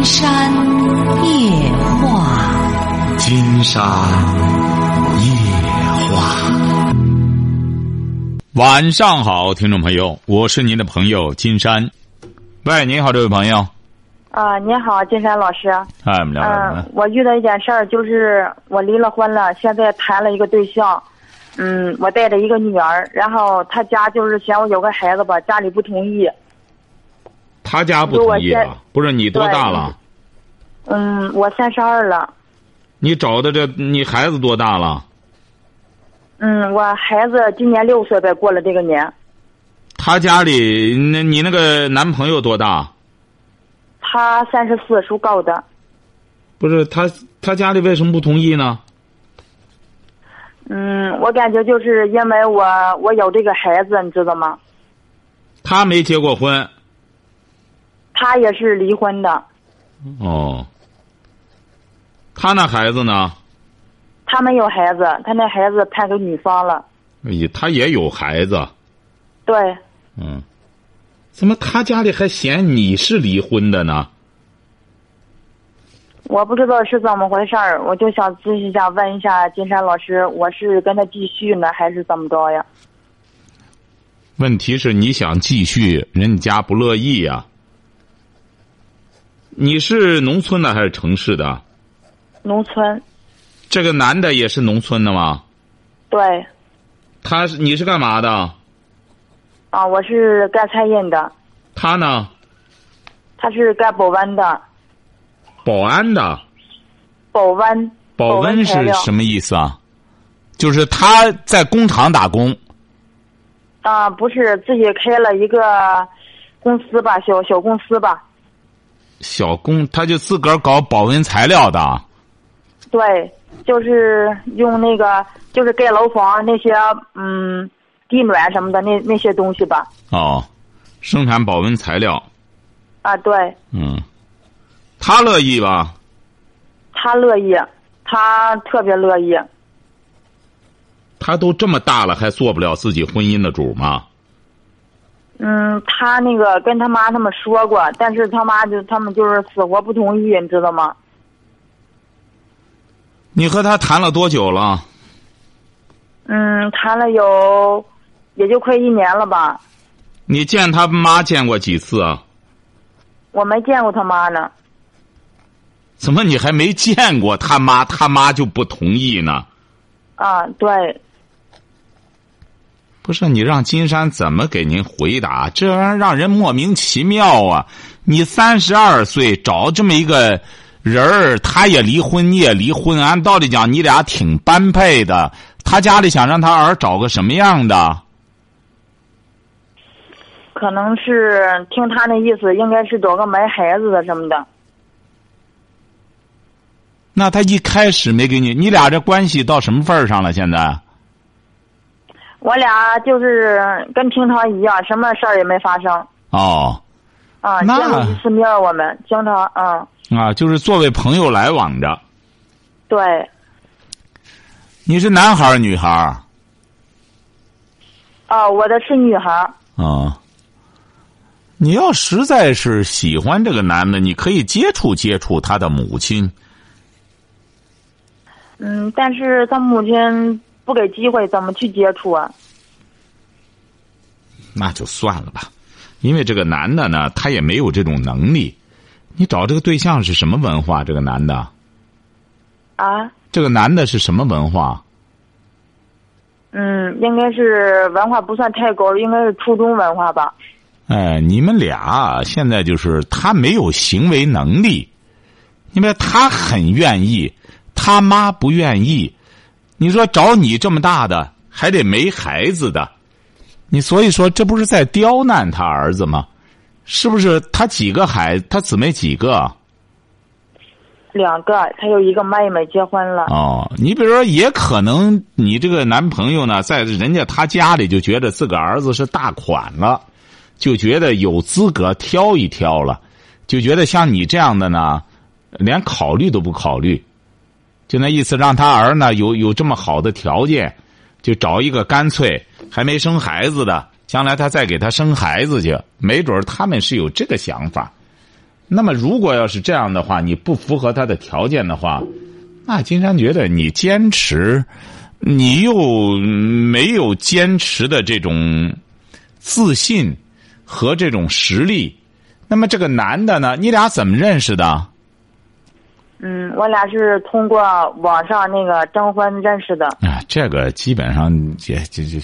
金山夜话，金山夜话。晚上好，听众朋友，我是您的朋友金山。喂，您好，这位朋友。啊，您好，金山老师。哎，我们聊聊什么嗯，？我遇到一件事儿，就是我离了婚了，现在谈了一个对象，嗯，我带着一个女儿，然后他家就是嫌我有个孩子吧，家里不同意，他家不同意啊？不是你多大了？嗯，我三十二了，你找的这，你孩子多大了？嗯，我孩子今年六岁呗，过了这个年，他家里，那你那个男朋友多大？他三十四，属狗的，不是他，他家里为什么不同意呢？嗯，我感觉就是因为我我有这个孩子，你知道吗？他没结过婚。他也是离婚的，哦。他那孩子呢？他没有孩子，他那孩子判给女方了，也他也有孩子。对。嗯。怎么他家里还嫌你是离婚的呢？我不知道是怎么回事儿，我就想咨询一下，问一下金山老师，我是跟他继续呢，还是怎么着呀？问题是你想继续，人家不乐意呀、你是农村的还是城市的？农村，这个男的也是农村的吗？对，他是你是干嘛的？啊，我是干餐饮的，他呢？他是干保安的，保安的。保安，保温是什么意思啊？就是他在工厂打工。啊，不是自己开了一个公司吧，小小公司吧，小工，他就自个儿搞保温材料的。对，就是用那个，就是盖楼房那些，嗯，地暖什么的那那些东西吧，哦，生产保温材料。啊，对，嗯，他乐意吧？他乐意，他特别乐意。他都这么大了，还做不了自己婚姻的主吗？嗯，他那个跟他妈他们说过，但是他妈就他们就是死活不同意，你知道吗？你和他谈了多久了？嗯，谈了有也就快一年了吧，你见他妈见过几次啊？我没见过他妈呢。怎么你还没见过他妈，他妈就不同意呢？啊，对，不是你让金山怎么给您回答？这玩意儿让人莫名其妙啊！你三十二岁找这么一个人儿，他也离婚，你也离婚，按道理讲你俩挺般配的。他家里想让他儿找个什么样的？可能是听他那意思，应该是找个没孩子的什么的。那他一开始没给你，你俩这关系到什么份儿上了？现在我俩就是跟平常一样，什么事儿也没发生。哦啊，那见过一次面，我们经常嗯，啊，就是作为朋友来往着。对，你是男孩儿女孩儿？啊，我的是女孩儿。啊，你要实在是喜欢这个男的，你可以接触接触他的母亲。嗯，但是他母亲不给机会，怎么去接触啊？那就算了吧，因为这个男的呢，他也没有这种能力。你找这个对象是什么文化？这个男的，啊，这个男的是什么文化？嗯，应该是文化不算太高，应该是初中文化吧。哎，你们俩现在就是他没有行为能力，因为他很愿意，他妈不愿意。你说找你这么大的，还得没孩子的，你所以说这不是在刁难他儿子吗？是不是？他几个孩子？他姊妹几个？两个，他有一个妹妹结婚了。哦，你比如说，也可能你这个男朋友呢，在人家他家里就觉得自个儿子是大款了，就觉得有资格挑一挑了，就觉得像你这样的呢，连考虑都不考虑，就那意思，让他儿呢有有这么好的条件，就找一个干脆还没生孩子的，将来他再给他生孩子去，没准他们是有这个想法。那么如果要是这样的话，你不符合他的条件的话，那金山觉得你坚持，你又没有坚持的这种自信和这种实力，那么这个男的呢，你俩怎么认识的？嗯，我俩是通过网上那个征婚认识的。啊，这个基本上也这这，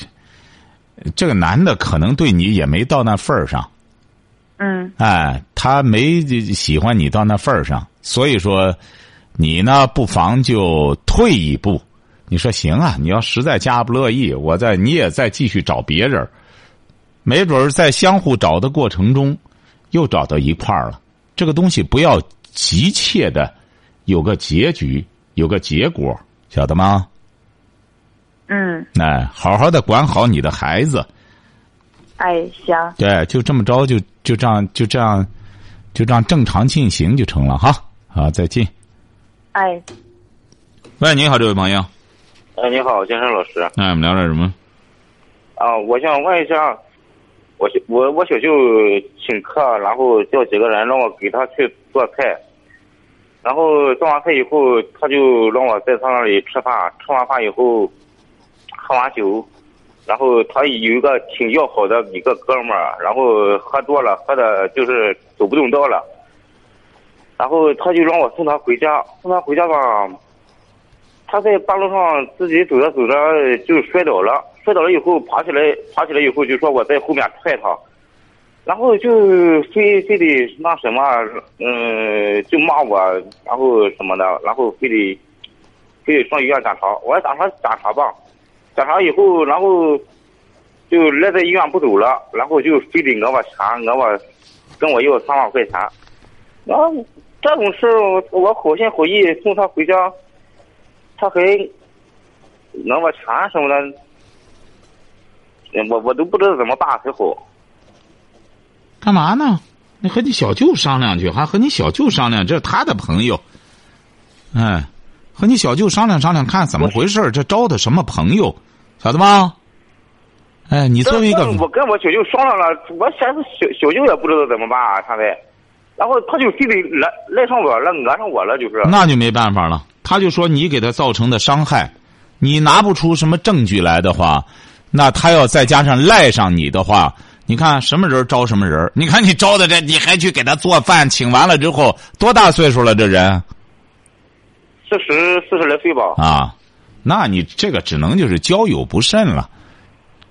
这个男的可能对你也没到那份儿上。嗯哎，他没喜欢你到那份儿上，所以说，你呢不妨就退一步。你说行啊？你要实在家不乐意，我再你也再继续找别人，没准儿在相互找的过程中，又找到一块儿了。这个东西不要急切的有个结局，有个结果，晓得吗？嗯，哎，好好的管好你的孩子。哎，行，对，就这么着，就就这样，就这样，就这样正常进行就成了哈。好，再见。哎，喂，你好，这位朋友。哎，你好，先生老师。哎，我们聊点什么？啊，我想问一下，我我我小舅请客，然后叫几个人让我给他去做菜，然后做完菜以后，他就让我在他那里吃饭，吃完饭以后，喝完酒，然后他有一个挺要好的一个哥们儿，然后喝多了，喝的就是走不动道了，然后他就让我送他回家，送他回家吧。他在半路上自己走着走着就摔倒了，摔倒了以后爬起来，爬起来以后就说我在后面踹他，然后就非非得那什么，嗯，就骂我，然后什么的，然后非得非得上医院检查，我检查检查吧，检查以后，然后就赖在医院不走了，然后就非得讹我钱，讹我跟我要三万块钱，然后这种事我我好心好意送他回家。他还讹我钱什么的，我我都不知道怎么办才好。干嘛呢？你和你小舅商量去，还和你小舅商量，这是他的朋友。哎，和你小舅商量商量，看怎么回事这招的什么朋友，晓得吗？哎，你作为一个，我跟我小舅商量了，我现在小小舅也不知道怎么办啊，现在，然后他就非得赖赖上我了，讹上我了，就是。那就没办法了。他就说你给他造成的伤害，你拿不出什么证据来的话，那他要再加上赖上你的话，你看什么人招什么人？你看你招的这，你还去给他做饭，请完了之后多大岁数了？这人四十四十来岁吧。啊，那你这个只能就是交友不慎了。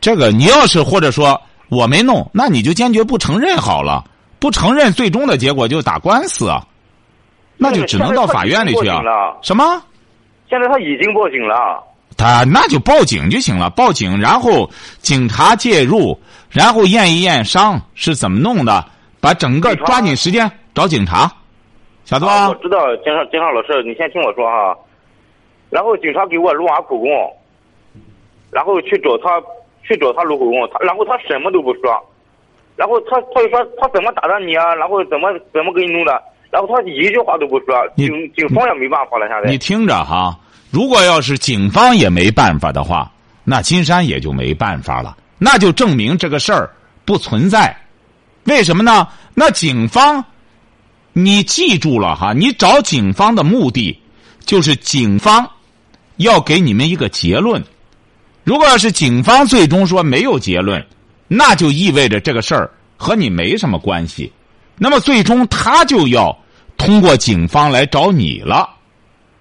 这个你要是或者说我没弄，那你就坚决不承认好了。不承认，最终的结果就打官司啊。那就只能到法院里去啊！什么？现在他已经报警了。他那就报警就行了，报警，然后警察介入，然后验一验伤是怎么弄的，把整个抓紧时间找警察，晓得吧？我知道，金少金少老师，你先听我说哈。然后警察给我录完口供，然后去找他，去找他录口供，他然后他什么都不说，然后他他就说他怎么打的你啊，然后怎么怎么给你弄的。然后他一句话都不说，警警方也没办法了。现在你听着哈，如果要是警方也没办法的话，那金山也就没办法了。那就证明这个事儿不存在。为什么呢？那警方，你记住了哈，你找警方的目的就是警方要给你们一个结论。如果要是警方最终说没有结论，那就意味着这个事儿和你没什么关系。那么最终他就要。通过警方来找你了，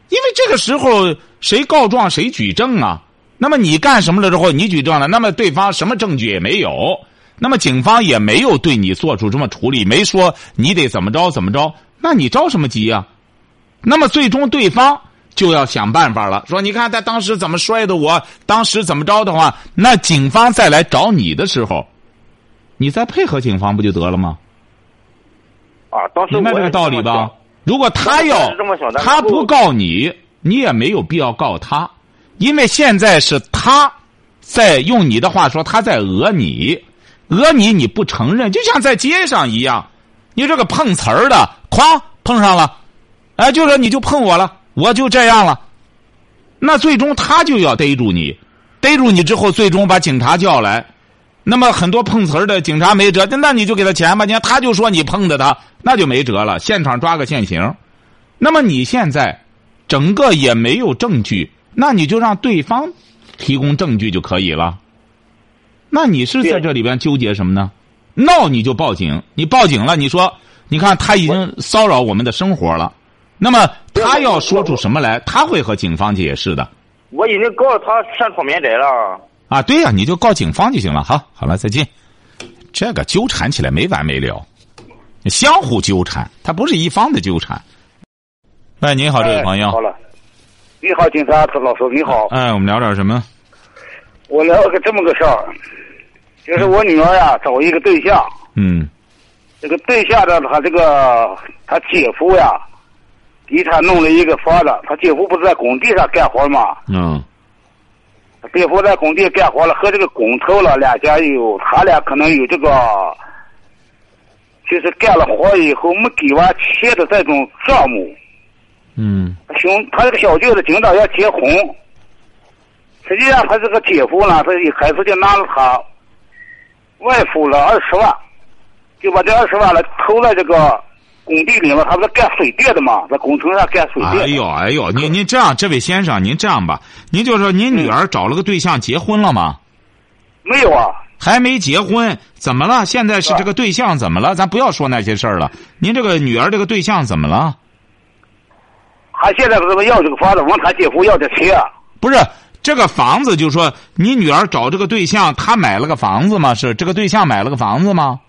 因为这个时候谁告状谁举证啊？那么你干什么了之后你举证了，那么对方什么证据也没有，那么警方也没有对你做出什么处理，没说你得怎么着怎么着，那你着什么急呀？那么最终对方就要想办法了，说你看他当时怎么摔的，我当时怎么着的话，那警方再来找你的时候，你再配合警方不就得了吗？啊，当时明白这个道理吧？如果他要他不告你，你也没有必要告他，因为现在是他在用你的话说，他在讹你，讹你你不承认，就像在街上一样，你这个碰瓷儿的，哐碰上了，哎，就说你就碰我了，我就这样了，那最终他就要逮住你，逮住你之后，最终把警察叫来，那么很多碰瓷儿的警察没辙，那你就给他钱吧。你看他就说你碰的他，那就没辙了，现场抓个现行。那么你现在整个也没有证据，那你就让对方提供证据就可以了。那你是在这里边纠结什么呢？闹你就报警，你报警了，你说你看他已经骚扰我们的生活了，那么他要说出什么来，他会和警方解释的。我已经告他擅闯民宅了。啊，对呀，你就告警方就行了。好，好了，再见。这个纠缠起来没完没了，相互纠缠，它不是一方的纠缠。喂，您好，这位朋友。好了，你好，警察老师，你好。哎，我们聊点什么？我聊个这么个事儿，就是我女儿呀找一个对象。嗯。这个对象的，他这个他姐夫呀，给他弄了一个房子。他姐夫不是在工地上干活吗？嗯。姐夫在工地干活了，和这个工头了，两家有他俩可能有这个，就是干了活以后没给完钱的这种账目。嗯。兄，他这个小舅子经常要结婚，实际上他这个姐夫呢，他一开始就拿了他外父了二十万，就把这二十万了投在这个。工地里面，他不是干水电的嘛，在工程上干水电。哎呦哎呦，您您这样，这位先生，您这样吧，您就说您女儿找了个对象，结婚了吗？没有啊，还没结婚，怎么了？现在是这个对象怎么了？咱不要说那些事儿了。您这个女儿这个对象怎么了？他现在是不要这个房子，问他姐夫要的钱。啊不是这个房子，就说你女儿找这个对象，他买了个房子吗？是这个对象买了个房子吗？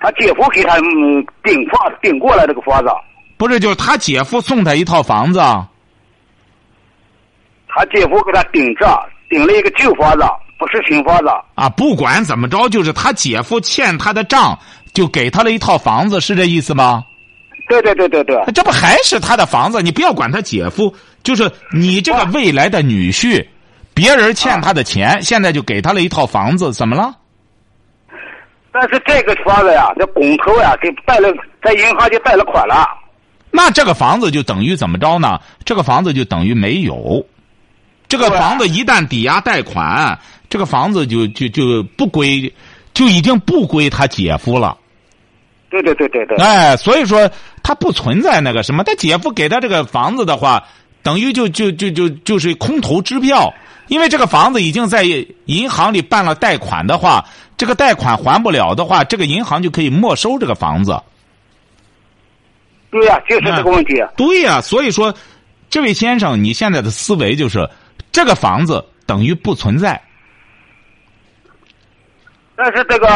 他姐夫给他顶房顶过来这个房子，不是，就是他姐夫送他一套房子。他姐夫给他顶着，顶了一个旧房子，不是新房子。啊，不管怎么着，就是他姐夫欠他的账，就给他了一套房子，是这意思吗？对对对对对。这不还是他的房子？你不要管他姐夫，就是你这个未来的女婿，别人欠他的钱，现在就给他了一套房子，怎么了？但是这个房子呀，这工头呀，给贷了，在银行就贷了款了。那这个房子就等于怎么着呢？这个房子就等于没有。这个房子一旦抵押贷款，这个房子就就就不归，就已经不归他姐夫了。对对对对对。哎，所以说他不存在那个什么，他姐夫给他这个房子的话，等于就就就就就是空头支票，因为这个房子已经在银行里办了贷款的话。这个贷款还不了的话，这个银行就可以没收这个房子。对呀，就是这个问题。对呀，所以说，这位先生，你现在的思维就是，这个房子等于不存在。但是这个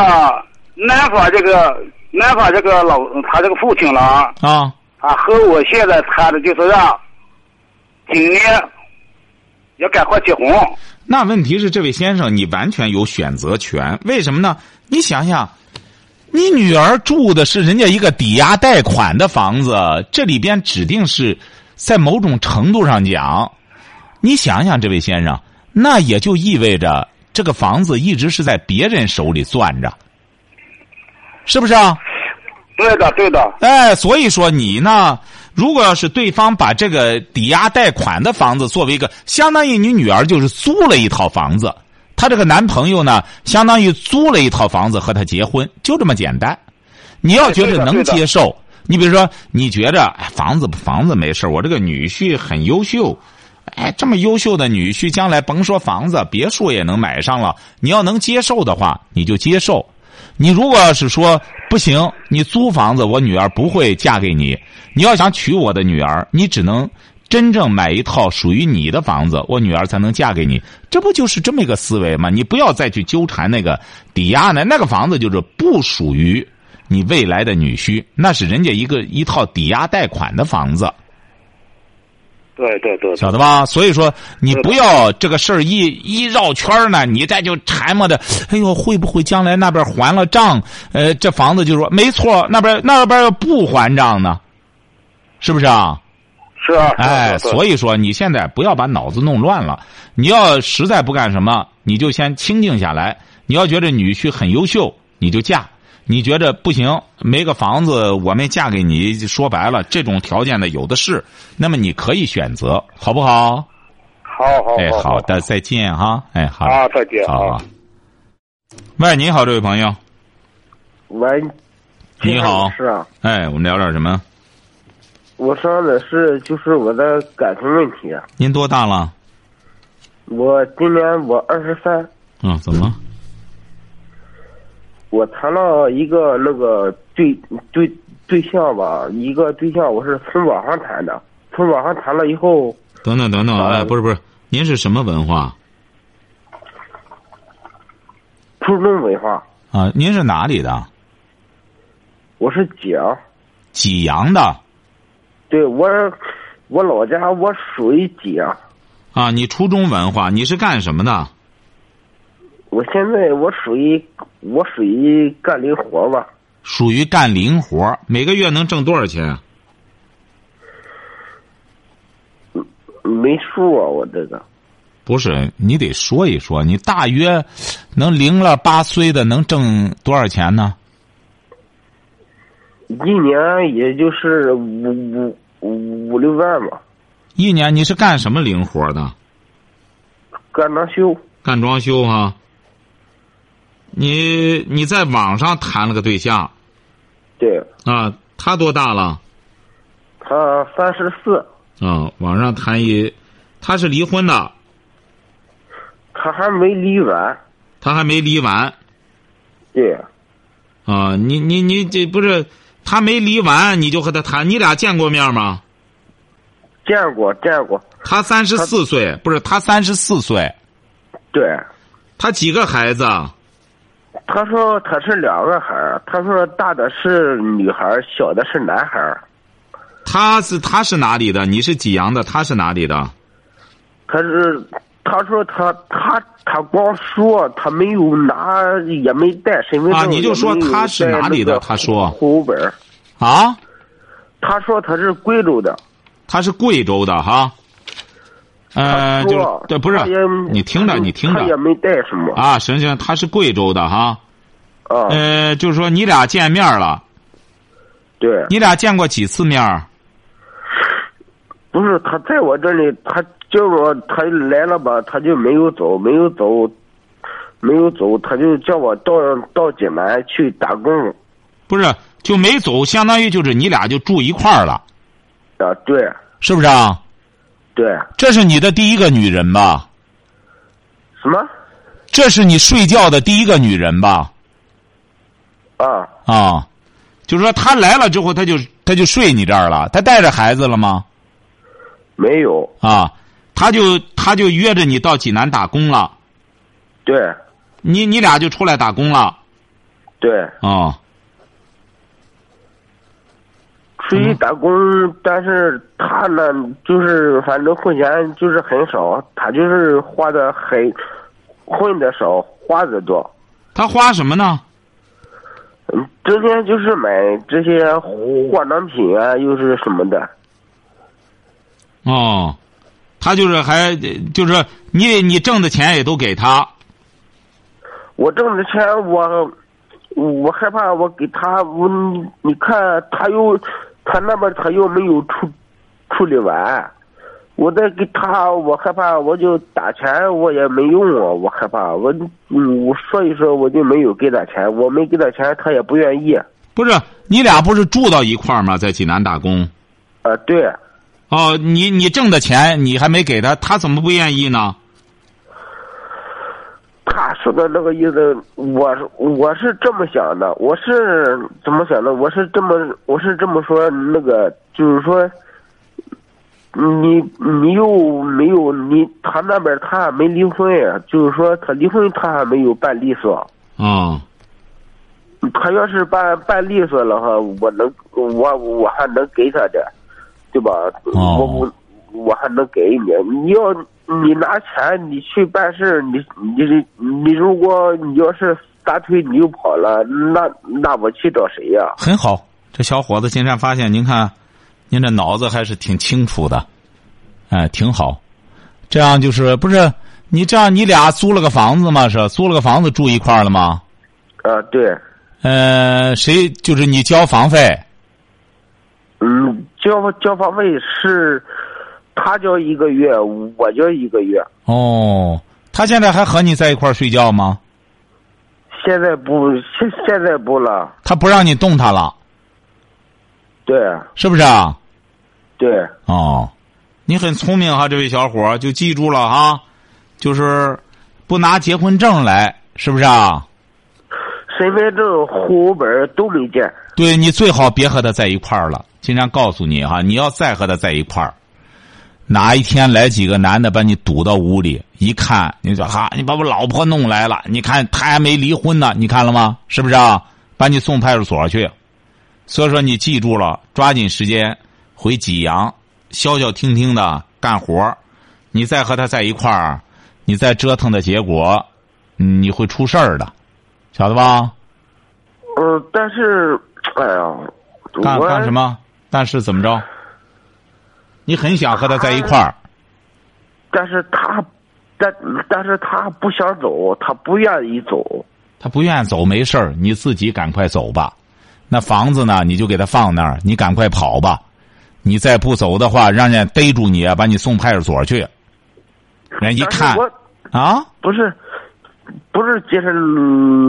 男方这个男方这个老他这个父亲了啊，啊，他和我现在谈的就是让今年要赶快结婚。那问题是，这位先生，你完全有选择权。为什么呢？你想想，你女儿住的是人家一个抵押贷款的房子，这里边指定是在某种程度上讲，你想想，这位先生，那也就意味着这个房子一直是在别人手里攥着，是不是啊？对的，对的。哎，所以说你呢？如果要是对方把这个抵押贷款的房子作为一个，相当于你女儿就是租了一套房子，她这个男朋友呢，相当于租了一套房子和她结婚，就这么简单。你要觉得能接受，你比如说，你觉着哎，房子房子没事我这个女婿很优秀，哎，这么优秀的女婿，将来甭说房子，别墅也能买上了。你要能接受的话，你就接受。你如果要是说不行，你租房子，我女儿不会嫁给你。你要想娶我的女儿，你只能真正买一套属于你的房子，我女儿才能嫁给你。这不就是这么一个思维吗？你不要再去纠缠那个抵押的那个房子，就是不属于你未来的女婿，那是人家一个一套抵押贷款的房子。对对对，晓得吧？所以说，你不要这个事儿一一绕圈呢，你再就缠磨的。哎呦，会不会将来那边还了账？呃，这房子就说没错，那边那边要不还账呢？是不是啊？是啊。哎，所以说你现在不要把脑子弄乱了。你要实在不干什么，你就先清静下来。你要觉得女婿很优秀，你就嫁。你觉得不行，没个房子，我们嫁给你，说白了，这种条件的有的是。那么你可以选择，好不好？好好。哎，好的，再见哈。哎，好。啊，再见。好。喂，你好，这位朋友。喂，你好是啊，哎，我们聊点什么？我说的是就是我的感情问题。啊您多大了？我今年我二十三，嗯，怎么了？我谈了一个那个对对对象吧，一个对象我是从网上谈的，从网上谈了以后，等等等等，啊哎，不是不是，您是什么文化初中文化，啊？您是哪里的？我是济阳，济阳的对我我老家我属于济阳，啊？你初中文化，你是干什么的？我现在我属于我属于干零活吧，属于干零活，每个月能挣多少钱啊？没数啊，我这个不是，你得说一说，你大约能零了八岁的能挣多少钱呢？一年也就是五五五五六万吧，一年你是干什么零活的？干装修。干装修哈、你你在网上谈了个对象对，啊？他多大了？他三十四，啊，网上谈一，他是离婚的，他还没离完。他还没离完对，啊。你你你这不是他没离完，你就和他谈，你俩见过面吗？见过见过。他三十四岁，不是他三十四岁，对，他几个孩子？他说他是两个孩儿，他说大的是女孩儿，小的是男孩儿。他是他是哪里的？你是济阳的，他是哪里的？他是他说他他他光说他没有拿也没带身份证，啊你就说他是哪里的他说户口本儿啊？他说他是贵州的。他是贵州的哈。呃，就是对，不是你听着，你听着他也没带什么啊，行行，他是贵州的哈。啊。呃，就是说你俩见面了，对，你俩见过几次面儿？不是他在我这里，他就是说他来了吧，他就没有走，没有走，没有走，他就叫我到到济南去打工。不是，就没走，相当于就是你俩就住一块儿了，啊，对是不是啊？对，这是你的第一个女人吧？什么这是你睡觉的第一个女人吧？啊？啊，就是说她来了之后，她就她就睡你这儿了。她带着孩子了吗？没有，啊，她就她就约着你到济南打工了。对你你俩就出来打工了对，啊？出去打工，但是他呢，就是反正混钱就是很少，他就是花的很混的少，花的多。他花什么呢？嗯，整天就是买这些化妆品啊，又是什么的。哦，他就是还就是你你挣的钱也都给他我挣的钱，我我害怕我给他，我你你看他又他那边他又没有处处理完，我再给他，我害怕我就打钱我也没用啊，我害怕我嗯我说一说我就没有给他钱，我没给他钱他也不愿意。不是你俩不是住到一块儿吗？在济南打工。啊，对，哦，你你挣的钱你还没给他，他怎么不愿意呢？他说的那个意思，我是我是这么想的，我是怎么想的？我是这么我是这么说，那个就是说，你你又没有你他那边他还没离婚，就是说他离婚他还没有办利索。啊、他要是办办利索了哈，我能我我还能给他点，对吧？哦我我我还能给你。你要你拿钱你去办事，你你你如果你要是撒腿你又跑了，那那我去找谁呀、很好。这小伙子今天发现，您看，您这脑子还是挺清楚的，哎，挺好。这样就是不是你这样，你俩租了个房子吗？是租了个房子住一块儿了吗？啊？对，呃，谁就是你交房费？嗯，交交房费是他交一个月，我交一个月。哦，他现在还和你在一块儿睡觉吗？现在不，现现在不了。他不让你动他了，对是不是啊？对，哦，你很聪明哈，这位小伙儿就记住了哈，就是不拿结婚证来，是不是啊？身份证、户口本都没见。对你最好别和他在一块儿了。经常告诉你哈，你要再和他在一块儿，哪一天来几个男的把你堵到屋里，一看你说哈，你把我老婆弄来了，你看他还没离婚呢，你看了吗？是不是啊？把你送派出所去。所以说你记住了，抓紧时间回济阳，消消停停的干活儿你再和他在一块儿，你再折腾的结果，嗯你会出事儿的，晓得吧？呃，但是，哎呀，我干干什？么？但是怎么着？你很想和他在一块儿，但是他，但但是他不想走，他不愿意走。他不愿意走没事儿，你自己赶快走吧。那房子呢，你就给他放那儿，你赶快跑吧。你再不走的话，让人家逮住你，把你送派出所去。人一看我啊，不是，不是金山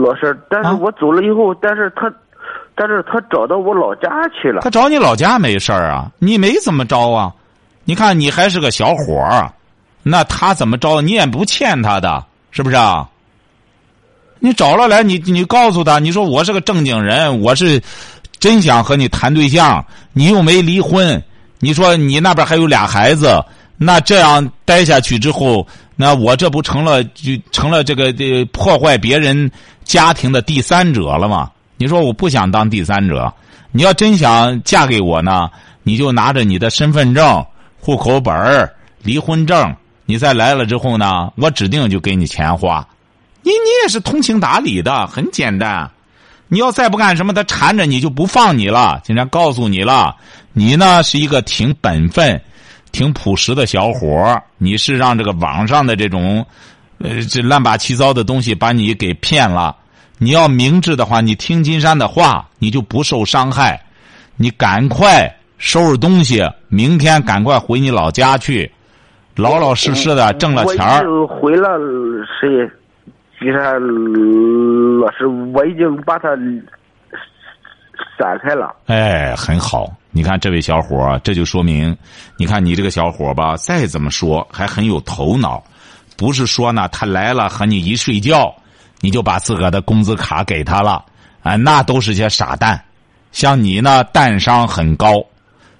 老师，但是啊我走了以后，但是他，但是他找到我老家去了他。找你老家没事儿啊，你没怎么着啊？你看你还是个小伙儿，那他怎么着？你也不欠他的，是不是啊？你找了来，你你告诉他，你说我是个正经人，我是真想和你谈对象，你又没离婚，你说你那边还有俩孩子，那这样待下去之后，那我这不成了就成了这个这破坏别人家庭的第三者了吗？你说我不想当第三者，你要真想嫁给我呢，你就拿着你的身份证、户口本儿、离婚证，你再来了之后呢，我指定就给你钱花。你你也是通情达理的，很简单。你要再不干什么，他缠着你就不放你了。经常告诉你了，你呢是一个挺本分、挺朴实的小伙你是让这个网上的这种，呃，这乱八七糟的东西把你给骗了。你要明智的话，你听金山的话，你就不受伤害。你赶快收拾东西，明天赶快回你老家去，老老实实的挣了钱儿。回了谁？金山老师，我已经把他散开了。哎，很好。你看这位小伙儿，这就说明，你看你这个小伙儿吧，再怎么说还很有头脑，不是说呢他来了和你一睡觉，你就把自个儿的工资卡给他了，啊，那都是些傻蛋。像你呢，蛋商很高。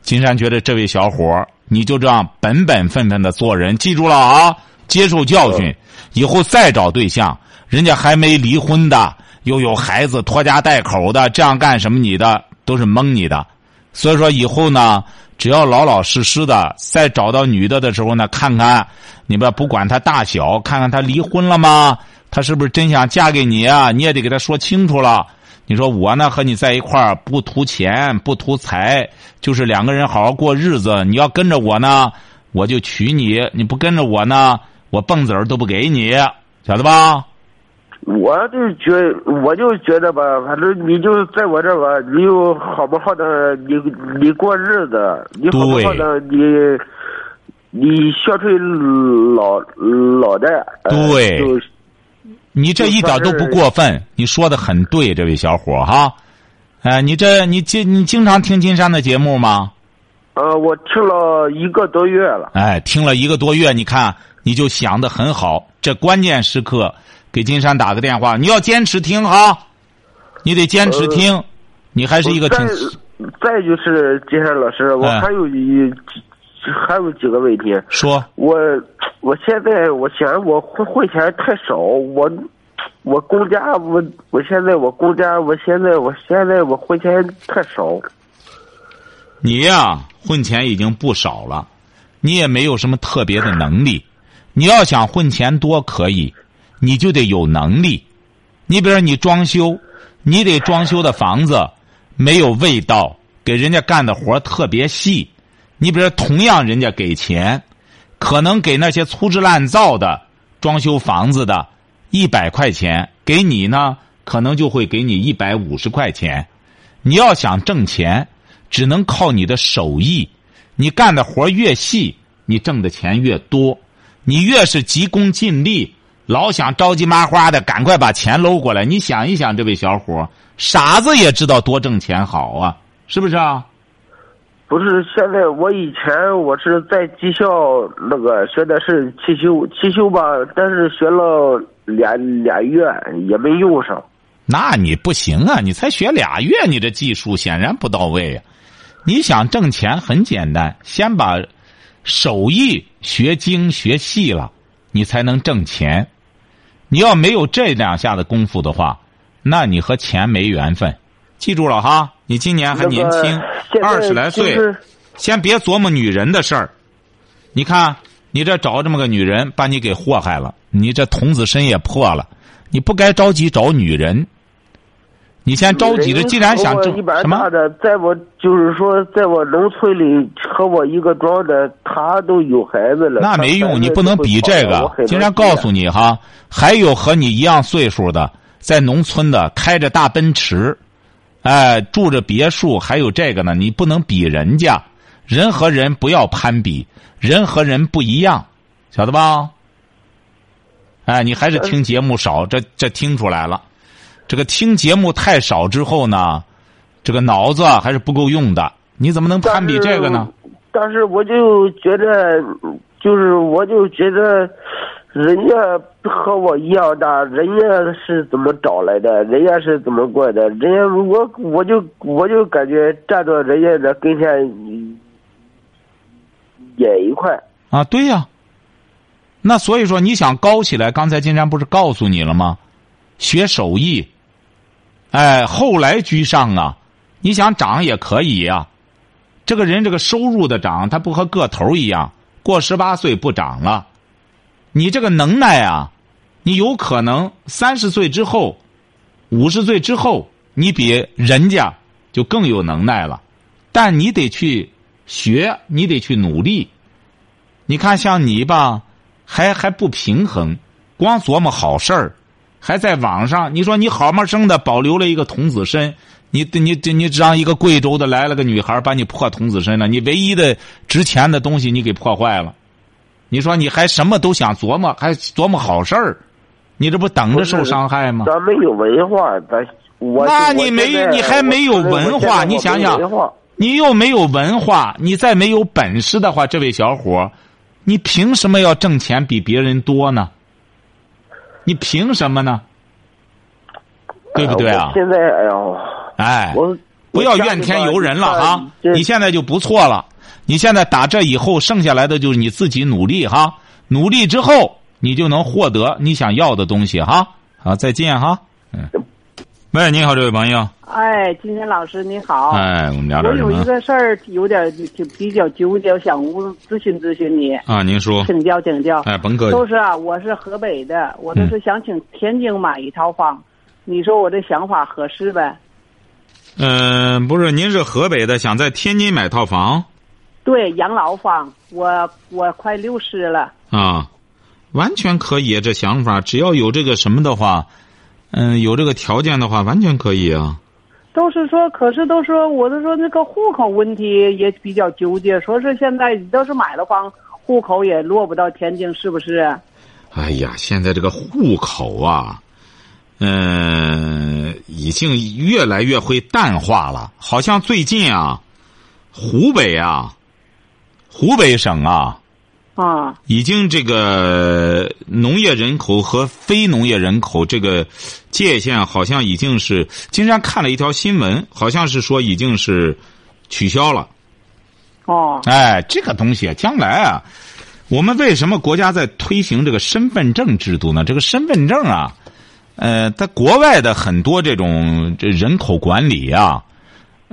金山觉得这位小伙儿，你就这样本本分分的做人，记住了啊，接受教训，以后再找对象，人家还没离婚的，又有孩子拖家带口的，这样干什么你的都是蒙你的。所以说以后呢，只要老老实实的，再找到女的的时候呢，看看你们不管她大小，看看她离婚了吗？她是不是真想嫁给你啊？你也得给她说清楚了。你说我呢和你在一块儿不图钱不图财，就是两个人好好过日子。你要跟着我呢，我就娶你；你不跟着我呢，我蹦子儿都不给你，晓得吧？我就觉，我就觉得吧，反正你就在我这儿吧，你就好不好的，你你过日子，你好不好的，你你消除老老的，呃对就你这一点都不过分，你说的很对，这位小伙哈。哎、你这你经你经常听金山的节目吗？呃，我听了一个多月了，哎，听了一个多月，你看你就想的很好。这关键时刻给金山打个电话，你要坚持听哈，你得坚持听。你还是一个挺再再就是金山老师，我哎还有一、还有几个问题，说我我现在我嫌我汇汇钱太少，我我公家我我现在我公家我现在我现在我汇钱太少，你呀、混钱已经不少了，你也没有什么特别的能力。你要想混钱多可以，你就得有能力。你比如说你装修，你得装修的房子没有味道，给人家干的活儿特别细。你比如说同样人家给钱，可能给那些粗制滥造的装修房子的，一百块钱，给你呢可能就会给你一百五十块钱。你要想挣钱，只能靠你的手艺。你干的活越细，你挣的钱越多。你越是急功近利，老想着急麻花的赶快把钱搂过来。你想一想，这位小伙，傻子也知道多挣钱好啊，是不是啊？不是，现在我以前我是在技校那个学的是汽修，汽修吧，但是学了俩俩月也没用上。那你不行啊！你才学俩月，你这技术显然不到位啊！你想挣钱很简单，先把手艺学精学细了，你才能挣钱。你要没有这两下的功夫的话，那你和钱没缘分。记住了哈，你今年还年轻，二十来岁，先别琢磨女人的事儿。你看，你这找这么个女人，把你给祸害了，你这童子身也破了。你不该着急找女人。你先着急着，既然想挣什么？在我就是说，在我农村里和我一个庄的，他都有孩子了。那没用，你不能比这个。竟然告诉你哈，还有和你一样岁数的，在农村的开着大奔驰，哎，住着别墅，还有这个呢。你不能比人家，人和人不要攀比，人和人不一样，晓得吧？哎，你还是听节目少，这这听出来了。这个听节目太少之后呢，这个脑子还是不够用的。你怎么能攀比这个呢？但是我就觉得，就是我就觉得，人家和我一样大，人家是怎么找来的？人家是怎么过的？人家我我就我就感觉站到人家的跟前也一块啊！对呀，那所以说你想高起来，刚才金山不是告诉你了吗？学手艺。哎，后来居上啊！你想涨也可以呀。这个人这个收入的涨，他不和个头一样，过十八岁不涨了。你这个能耐啊，你有可能三十岁之后、五十岁之后，你比人家就更有能耐了。但你得去学，你得去努力。你看，像你吧，还还不平衡，光琢磨好事儿。还在网上，你说你好嘛生的保留了一个童子身，你你你你让一个贵州的来了个女孩把你破童子身了，你唯一的值钱的东西你给破坏了，你说你还什么都想琢磨，还琢磨好事儿，你这不等着受伤害吗？咱没有文化，咱我那你没你还没有文化，你想想，你又没有文化，你再没有本事的话，这位小伙你凭什么要挣钱比别人多呢？你凭什么呢？对不对啊？现在哎呦，哎，我不要怨天尤人了啊！你现在就不错了。你现在打这以后，剩下来的就是你自己努力哈。努力之后，你就能获得你想要的东西哈。好，再见哈。嗯。喂，你好，这位朋友。哎，金天老师你好。哎，我们聊点什么？我有一个事儿，有点就比较纠结，想咨询咨询你。啊，您说。请教请教。哎，甭客气。都是啊，我是河北的，我都是想请天津买一套房，你说我这想法合适呗？嗯，不是，您是河北的，想在天津买套房？对，养老房，我我快六十了。啊，完全可以，这想法，只要有这个什么的话。嗯，有这个条件的话，完全可以啊。都是说，可是都说，我都说那个户口问题也比较纠结。说是现在你都是买了房，户口也落不到天津，是不是？哎呀，现在这个户口啊，嗯，已经越来越会淡化了。好像最近啊，湖北啊，湖北省啊。啊，已经这个农业人口和非农业人口这个界限好像已经是，今天看了一条新闻，好像是说已经是取消了。哦，哎，这个东西将来啊，我们为什么国家在推行这个身份证制度呢？这个身份证啊，呃，在国外的很多这种这人口管理啊。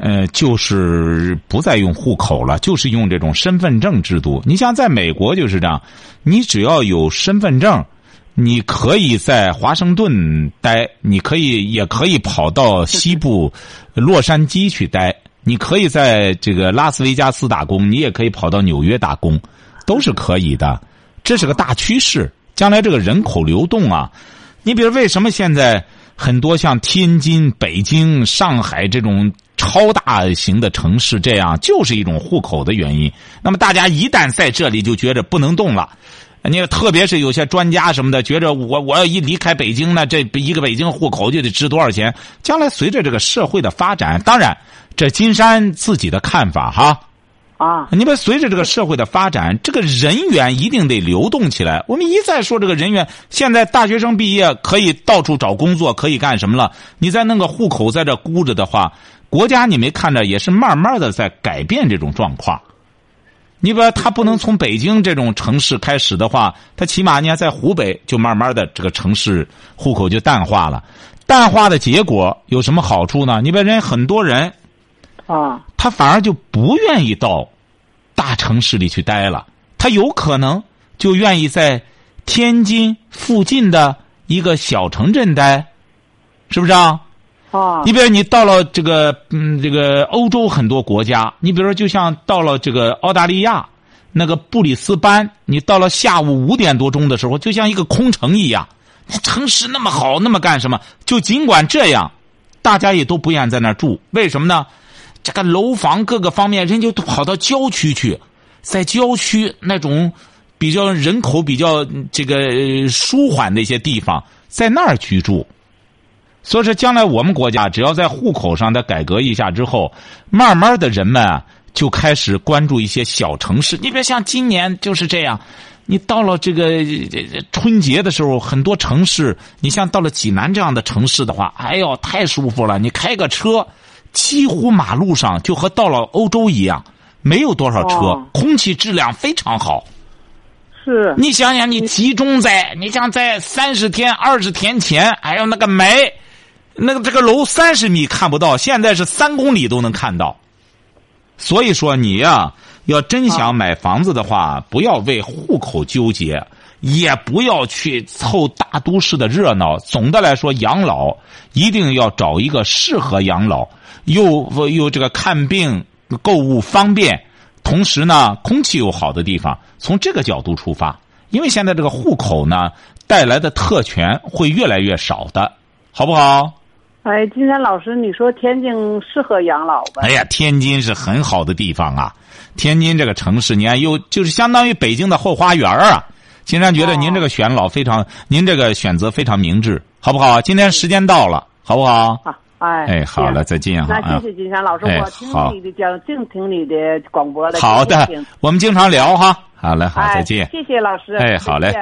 呃，就是不再用户口了，就是用这种身份证制度。你像在美国就是这样，你只要有身份证，你可以在华盛顿待，你可以也可以跑到西部洛杉矶去待，你可以在这个拉斯维加斯打工，你也可以跑到纽约打工，都是可以的。这是个大趋势，将来这个人口流动啊，你比如为什么现在很多像天津、北京、上海这种。超大型的城市，这样就是一种户口的原因。那么大家一旦在这里就觉着不能动了，你特别是有些专家什么的，觉着我我要一离开北京呢，这一个北京户口就得值多少钱？将来随着这个社会的发展，当然这金山自己的看法哈。啊，你们随着这个社会的发展，这个人员一定得流动起来。我们一再说这个人员，现在大学生毕业可以到处找工作，可以干什么了？你再弄个户口在这箍着的话，国家你没看着也是慢慢的在改变这种状况。你比如他不能从北京这种城市开始的话，他起码你看在湖北就慢慢的这个城市户口就淡化了。淡化的结果有什么好处呢？你把人很多人。啊，他反而就不愿意到大城市里去待了，他有可能就愿意在天津附近的一个小城镇待，是不是啊？啊，你比如你到了这个嗯，这个欧洲很多国家，你比如说就像到了这个澳大利亚那个布里斯班，你到了下午五点多钟的时候，就像一个空城一样，那城市那么好，那么干什么？就尽管这样，大家也都不愿在那儿住，为什么呢？这个楼房各个方面，人就跑到郊区去，在郊区那种比较人口比较这个舒缓的一些地方，在那儿居住。所以说，将来我们国家只要在户口上的改革一下之后，慢慢的人们啊就开始关注一些小城市。你别像今年就是这样，你到了这个春节的时候，很多城市，你像到了济南这样的城市的话，哎呦，太舒服了！你开个车。几乎马路上就和到了欧洲一样，没有多少车，空气质量非常好。是。你想想，你集中在，你像在三十天、二十天前，哎呦那个美，那个这个楼三十米看不到，现在是三公里都能看到。所以说，你呀，要真想买房子的话，不要为户口纠结。也不要去凑大都市的热闹。总的来说，养老一定要找一个适合养老，又又这个看病、购物方便，同时呢，空气又好的地方。从这个角度出发，因为现在这个户口呢带来的特权会越来越少的，好不好？哎，金山老师，你说天津适合养老吧？哎呀，天津是很好的地方啊！天津这个城市，你看又就是相当于北京的后花园啊。金山觉得您这个选老非常，您这个选择非常明智，好不好？今天时间到了，好不好？好，哎，哎，好了，再见哈。那谢谢金山老师，我听你的讲，净听你的广播了。好的，我们经常聊哈。好嘞，好，再见。谢谢老师。哎，好嘞。